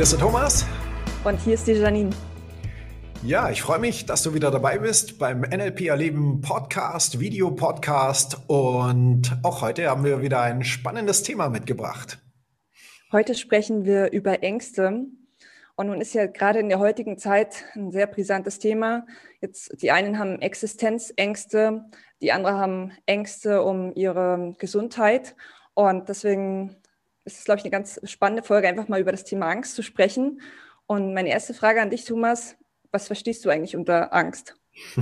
Hier ist der Thomas. Und hier ist die Janine. Ja, ich freue mich, dass du wieder dabei bist beim NLP Erleben Podcast, Videopodcast. Und auch heute haben wir wieder ein spannendes Thema mitgebracht. Heute sprechen wir über Ängste. Und nun ist ja gerade in der heutigen Zeit ein sehr brisantes Thema. Jetzt, die einen haben Existenzängste, die anderen haben Ängste um ihre Gesundheit. Und deswegen ist es, glaube ich, eine ganz spannende Folge, einfach mal über das Thema Angst zu sprechen. Und meine erste Frage an dich, Thomas, was verstehst du eigentlich unter Angst?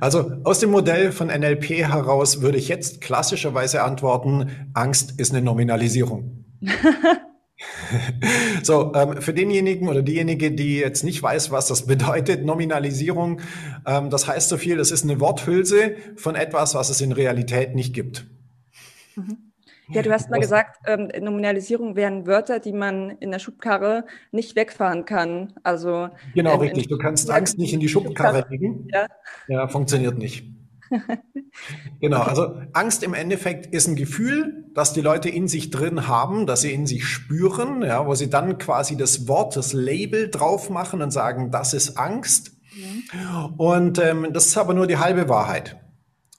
Also aus dem Modell von NLP heraus würde ich jetzt klassischerweise antworten, Angst ist eine Nominalisierung. so, ähm, für denjenigen oder diejenige, die jetzt nicht weiß, was das bedeutet, Nominalisierung, ähm, das heißt so viel, das ist eine Worthülse von etwas, was es in Realität nicht gibt. Mhm. Ja, du hast mal gesagt, ähm, Nominalisierung wären Wörter, die man in der Schubkarre nicht wegfahren kann. Also genau, ähm, richtig. Du kannst Angst nicht in die Schubkarre legen. Ja, ja funktioniert nicht. genau, also Angst im Endeffekt ist ein Gefühl, das die Leute in sich drin haben, das sie in sich spüren, ja, wo sie dann quasi das Wort, das Label drauf machen und sagen, das ist Angst. Mhm. Und ähm, das ist aber nur die halbe Wahrheit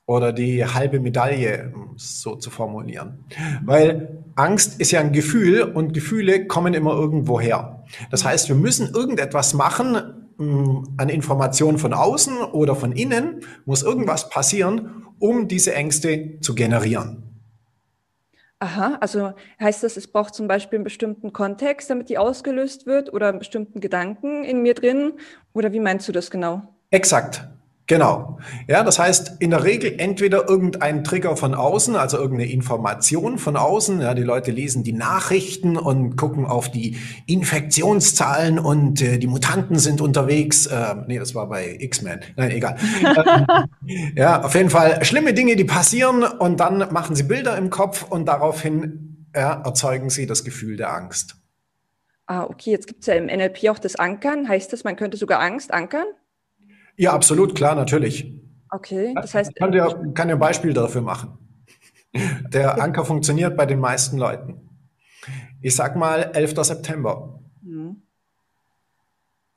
oder die halbe Medaille, so zu formulieren. Weil Angst ist ja ein Gefühl und Gefühle kommen immer irgendwo her. Das heißt, wir müssen irgendetwas machen an Informationen von außen oder von innen, muss irgendwas passieren, um diese Ängste zu generieren. Aha, also heißt das, es braucht zum Beispiel einen bestimmten Kontext, damit die ausgelöst wird oder einen bestimmten Gedanken in mir drin? Oder wie meinst du das genau? Exakt. Genau. Ja, das heißt, in der Regel entweder irgendein Trigger von außen, also irgendeine Information von außen. Ja, die Leute lesen die Nachrichten und gucken auf die Infektionszahlen und äh, die Mutanten sind unterwegs. Äh, nee, das war bei X-Men. Nein, egal. ja, auf jeden Fall schlimme Dinge, die passieren und dann machen sie Bilder im Kopf und daraufhin ja, erzeugen sie das Gefühl der Angst. Ah, okay. Jetzt gibt es ja im NLP auch das Ankern. Heißt das, man könnte sogar Angst ankern? Ja, absolut, klar, natürlich. Okay, das heißt. Ich kann dir, kann dir ein Beispiel dafür machen. Der Anker funktioniert bei den meisten Leuten. Ich sag mal 11. September. Mhm.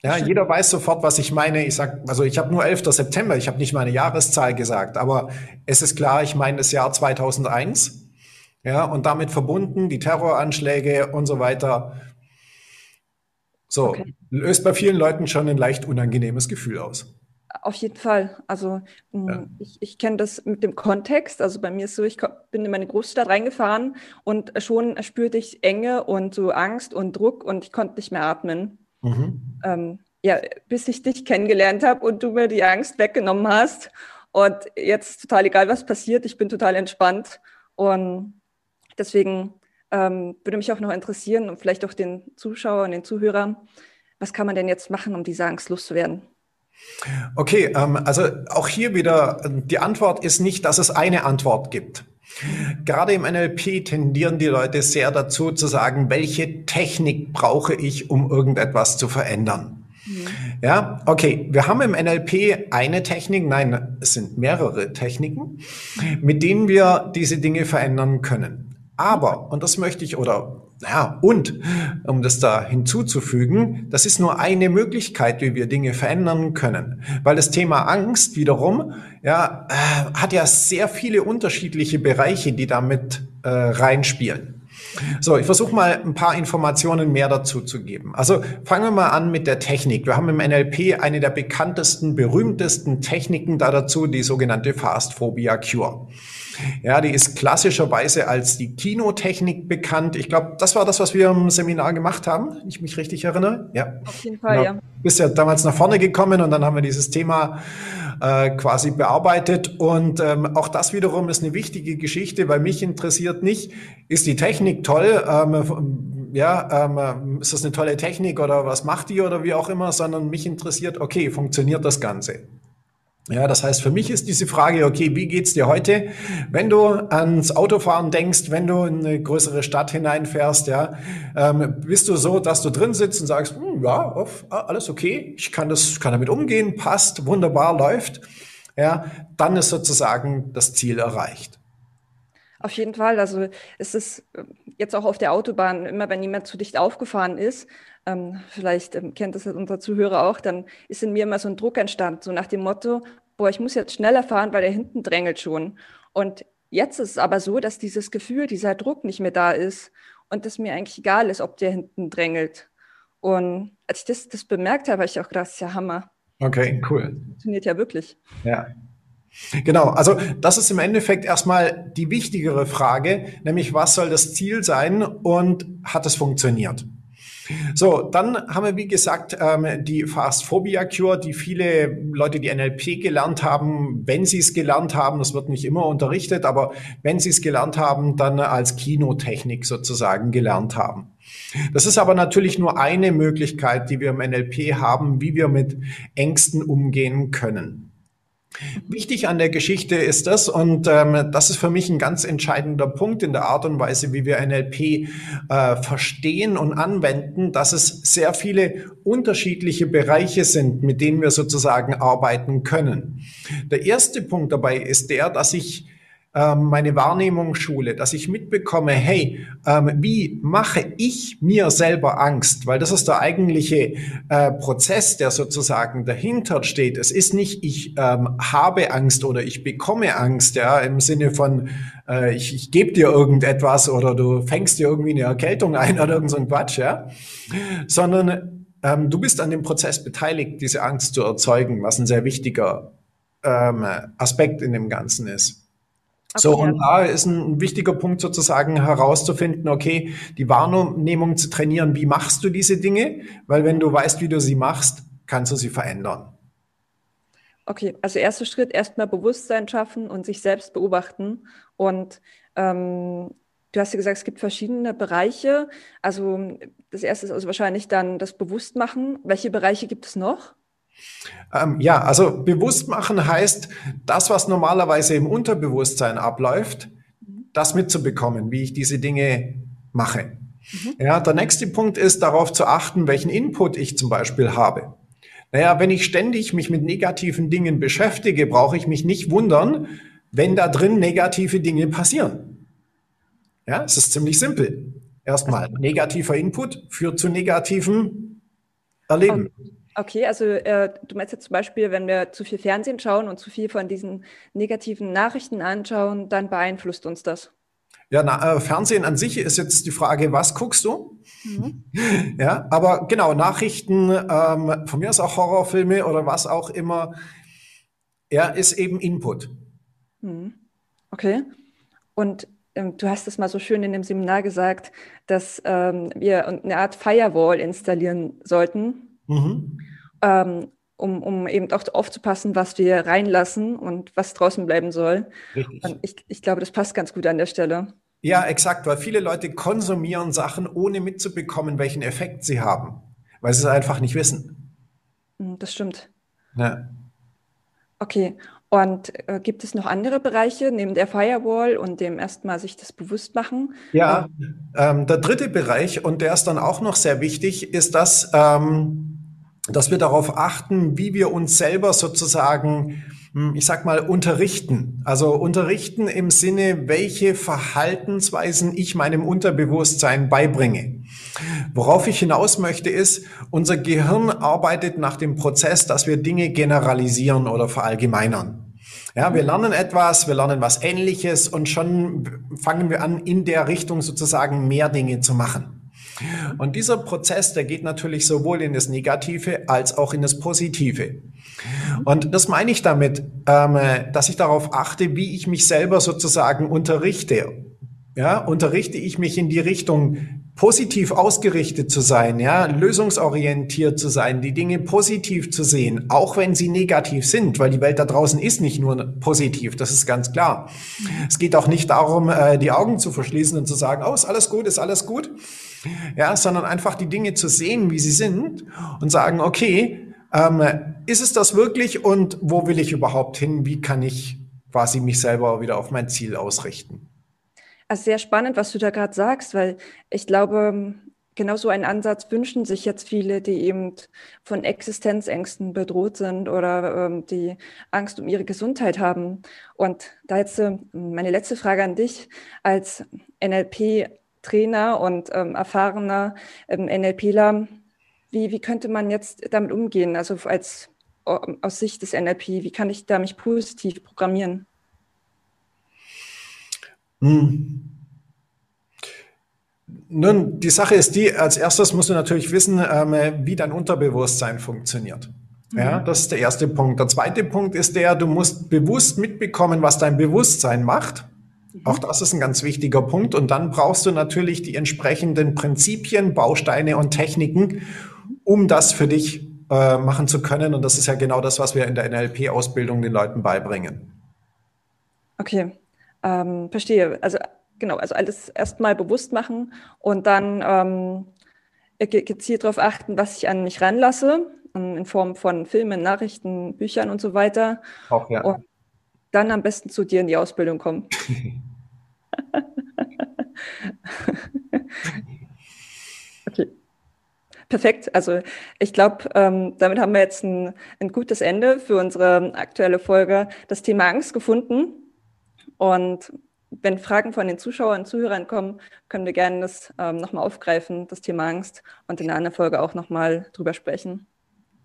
Ja, jeder weiß sofort, was ich meine. Ich sag, also ich habe nur 11. September, ich habe nicht meine Jahreszahl gesagt, aber es ist klar, ich meine das Jahr 2001. Ja, und damit verbunden die Terroranschläge und so weiter. So, okay. löst bei vielen Leuten schon ein leicht unangenehmes Gefühl aus. Auf jeden Fall. Also mm, ja. ich, ich kenne das mit dem Kontext. Also bei mir ist so, ich bin in meine Großstadt reingefahren und schon spürte ich Enge und so Angst und Druck und ich konnte nicht mehr atmen. Mhm. Ähm, ja, bis ich dich kennengelernt habe und du mir die Angst weggenommen hast. Und jetzt total egal, was passiert, ich bin total entspannt. Und deswegen ähm, würde mich auch noch interessieren und vielleicht auch den Zuschauern und den Zuhörern, was kann man denn jetzt machen, um diese Angst loszuwerden? Okay, ähm, also auch hier wieder, die Antwort ist nicht, dass es eine Antwort gibt. Gerade im NLP tendieren die Leute sehr dazu zu sagen, welche Technik brauche ich, um irgendetwas zu verändern. Mhm. Ja, okay, wir haben im NLP eine Technik, nein, es sind mehrere Techniken, mit denen wir diese Dinge verändern können. Aber, und das möchte ich, oder ja, und um das da hinzuzufügen, das ist nur eine Möglichkeit, wie wir Dinge verändern können. Weil das Thema Angst wiederum, ja, äh, hat ja sehr viele unterschiedliche Bereiche, die damit äh, reinspielen. So, ich versuche mal ein paar Informationen mehr dazu zu geben. Also fangen wir mal an mit der Technik. Wir haben im NLP eine der bekanntesten, berühmtesten Techniken da dazu, die sogenannte Fast Phobia Cure. Ja, die ist klassischerweise als die Kinotechnik bekannt. Ich glaube, das war das, was wir im Seminar gemacht haben, wenn ich mich richtig erinnere. Ja. Auf jeden Fall, genau. ja. Bist ja damals nach vorne gekommen und dann haben wir dieses Thema äh, quasi bearbeitet. Und ähm, auch das wiederum ist eine wichtige Geschichte, weil mich interessiert nicht, ist die Technik toll? Ähm, ja, ähm, ist das eine tolle Technik oder was macht die oder wie auch immer, sondern mich interessiert, okay, funktioniert das Ganze? Ja, das heißt, für mich ist diese Frage, okay, wie geht's dir heute? Wenn du ans Autofahren denkst, wenn du in eine größere Stadt hineinfährst, ja, ähm, bist du so, dass du drin sitzt und sagst, hm, ja, auf, alles okay, ich kann das, kann damit umgehen, passt, wunderbar, läuft, ja, dann ist sozusagen das Ziel erreicht. Auf jeden Fall. Also es ist äh, jetzt auch auf der Autobahn, immer wenn jemand zu dicht aufgefahren ist, ähm, vielleicht ähm, kennt das unser Zuhörer auch, dann ist in mir immer so ein Druck entstanden, so nach dem Motto, boah, ich muss jetzt schneller fahren, weil der hinten drängelt schon. Und jetzt ist es aber so, dass dieses Gefühl, dieser Druck nicht mehr da ist und es mir eigentlich egal ist, ob der hinten drängelt. Und als ich das, das bemerkt habe, habe ich auch gedacht, das ist ja Hammer. Okay, cool. Das funktioniert ja wirklich. Ja. Genau, also das ist im Endeffekt erstmal die wichtigere Frage, nämlich was soll das Ziel sein und hat es funktioniert? So, dann haben wir, wie gesagt, ähm, die Fast Phobia Cure, die viele Leute, die NLP gelernt haben, wenn sie es gelernt haben, das wird nicht immer unterrichtet, aber wenn sie es gelernt haben, dann als Kinotechnik sozusagen gelernt haben. Das ist aber natürlich nur eine Möglichkeit, die wir im NLP haben, wie wir mit Ängsten umgehen können. Wichtig an der Geschichte ist das, und ähm, das ist für mich ein ganz entscheidender Punkt in der Art und Weise, wie wir NLP äh, verstehen und anwenden, dass es sehr viele unterschiedliche Bereiche sind, mit denen wir sozusagen arbeiten können. Der erste Punkt dabei ist der, dass ich meine Wahrnehmung schule, dass ich mitbekomme, hey, ähm, wie mache ich mir selber Angst? Weil das ist der eigentliche äh, Prozess, der sozusagen dahinter steht. Es ist nicht, ich ähm, habe Angst oder ich bekomme Angst, ja, im Sinne von, äh, ich, ich gebe dir irgendetwas oder du fängst dir irgendwie eine Erkältung ein oder irgend so ein Quatsch, ja, sondern ähm, du bist an dem Prozess beteiligt, diese Angst zu erzeugen, was ein sehr wichtiger ähm, Aspekt in dem Ganzen ist. So, und da ist ein wichtiger Punkt sozusagen herauszufinden, okay, die Wahrnehmung zu trainieren, wie machst du diese Dinge? Weil wenn du weißt, wie du sie machst, kannst du sie verändern. Okay, also erster Schritt, erstmal Bewusstsein schaffen und sich selbst beobachten. Und ähm, du hast ja gesagt, es gibt verschiedene Bereiche. Also das erste ist also wahrscheinlich dann das Bewusstmachen. Welche Bereiche gibt es noch? Ähm, ja, also bewusst machen heißt, das, was normalerweise im Unterbewusstsein abläuft, das mitzubekommen, wie ich diese Dinge mache. Mhm. Ja, der nächste Punkt ist, darauf zu achten, welchen Input ich zum Beispiel habe. Naja, wenn ich ständig mich mit negativen Dingen beschäftige, brauche ich mich nicht wundern, wenn da drin negative Dinge passieren. Ja, es ist ziemlich simpel. Erstmal, negativer Input führt zu negativem Erleben. Okay. Okay, also äh, du meinst jetzt zum Beispiel, wenn wir zu viel Fernsehen schauen und zu viel von diesen negativen Nachrichten anschauen, dann beeinflusst uns das. Ja, na, äh, Fernsehen an sich ist jetzt die Frage, was guckst du? Mhm. Ja, aber genau, Nachrichten, ähm, von mir aus auch Horrorfilme oder was auch immer, ja, ist eben Input. Mhm. Okay. Und ähm, du hast es mal so schön in dem Seminar gesagt, dass ähm, wir eine Art Firewall installieren sollten, Mhm. Ähm, um, um eben auch aufzupassen, was wir reinlassen und was draußen bleiben soll. Richtig. Und ich, ich glaube, das passt ganz gut an der Stelle. Ja, exakt, weil viele Leute konsumieren Sachen, ohne mitzubekommen, welchen Effekt sie haben, weil sie es einfach nicht wissen. Hm, das stimmt. Ja. Okay, und äh, gibt es noch andere Bereiche neben der Firewall und dem erstmal sich das bewusst machen? Ja, ähm, der dritte Bereich, und der ist dann auch noch sehr wichtig, ist das, ähm, dass wir darauf achten, wie wir uns selber sozusagen, hm, ich sag mal, unterrichten. Also unterrichten im Sinne, welche Verhaltensweisen ich meinem Unterbewusstsein beibringe. Worauf ich hinaus möchte ist, unser Gehirn arbeitet nach dem Prozess, dass wir Dinge generalisieren oder verallgemeinern. Ja, wir lernen etwas, wir lernen was Ähnliches und schon fangen wir an, in der Richtung sozusagen mehr Dinge zu machen. Und dieser Prozess, der geht natürlich sowohl in das Negative als auch in das Positive. Und das meine ich damit, ähm, dass ich darauf achte, wie ich mich selber sozusagen unterrichte. Ja, unterrichte ich mich in die Richtung positiv ausgerichtet zu sein, ja, lösungsorientiert zu sein, die Dinge positiv zu sehen, auch wenn sie negativ sind, weil die Welt da draußen ist nicht nur positiv, das ist ganz klar. Es geht auch nicht darum, äh, die Augen zu verschließen und zu sagen, oh, ist alles gut, ist alles gut, ja, sondern einfach die Dinge zu sehen, wie sie sind und sagen, okay, ähm, ist es das wirklich und wo will ich überhaupt hin? Wie kann ich quasi mich selber wieder auf mein Ziel ausrichten? Also sehr spannend, was du da gerade sagst, weil ich glaube, genau so einen Ansatz wünschen sich jetzt viele, die eben von Existenzängsten bedroht sind oder ähm, die Angst um ihre Gesundheit haben. Und da jetzt äh, meine letzte Frage an dich als NLP Trainer und ähm, erfahrener ähm, NLPler, wie, wie könnte man jetzt damit umgehen? Also als aus Sicht des NLP, wie kann ich da mich positiv programmieren? Hm. Nun, die Sache ist die, als erstes musst du natürlich wissen, ähm, wie dein Unterbewusstsein funktioniert. Ja, mhm. das ist der erste Punkt. Der zweite Punkt ist der, du musst bewusst mitbekommen, was dein Bewusstsein macht. Mhm. Auch das ist ein ganz wichtiger Punkt. Und dann brauchst du natürlich die entsprechenden Prinzipien, Bausteine und Techniken, um das für dich äh, machen zu können. Und das ist ja genau das, was wir in der NLP-Ausbildung den Leuten beibringen. Okay, ähm, verstehe. Also genau, also alles erstmal bewusst machen und dann ähm, gezielt darauf achten, was ich an mich ranlasse, in Form von Filmen, Nachrichten, Büchern und so weiter. Auch ja. Und dann am besten zu dir in die Ausbildung kommen. okay. Perfekt. Also ich glaube, ähm, damit haben wir jetzt ein, ein gutes Ende für unsere aktuelle Folge, das Thema Angst gefunden. Und wenn Fragen von den Zuschauern und Zuhörern kommen, können wir gerne das ähm, nochmal aufgreifen, das Thema Angst, und in einer Folge auch nochmal drüber sprechen.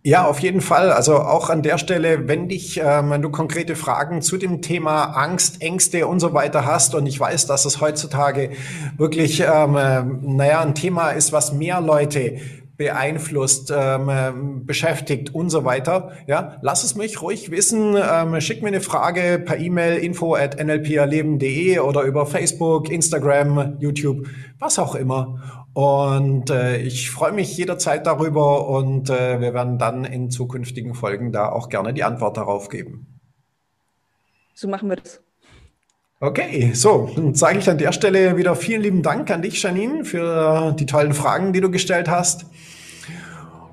Ja, auf jeden Fall. Also auch an der Stelle, wenn dich, ähm, wenn du konkrete Fragen zu dem Thema Angst, Ängste und so weiter hast, und ich weiß, dass es heutzutage wirklich, ähm, äh, naja, ein Thema ist, was mehr Leute beeinflusst, ähm, beschäftigt und so weiter. Ja, lass es mich ruhig wissen. Ähm, schick mir eine Frage per E-Mail info at nlperleben.de oder über Facebook, Instagram, YouTube, was auch immer. Und äh, ich freue mich jederzeit darüber und äh, wir werden dann in zukünftigen Folgen da auch gerne die Antwort darauf geben. So machen wir das. Okay, so, dann sage ich an der Stelle wieder vielen lieben Dank an dich, Janine, für die tollen Fragen, die du gestellt hast.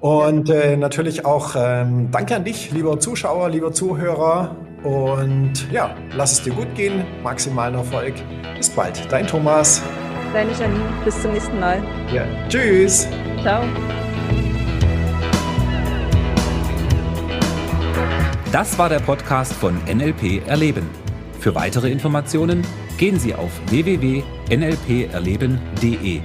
Und äh, natürlich auch ähm, danke an dich, lieber Zuschauer, lieber Zuhörer. Und ja, lass es dir gut gehen, maximalen Erfolg. Bis bald, dein Thomas. Deine Janine, bis zum nächsten Mal. Ja, tschüss. Ciao. Das war der Podcast von NLP Erleben. Für weitere Informationen gehen Sie auf www.nlperleben.de.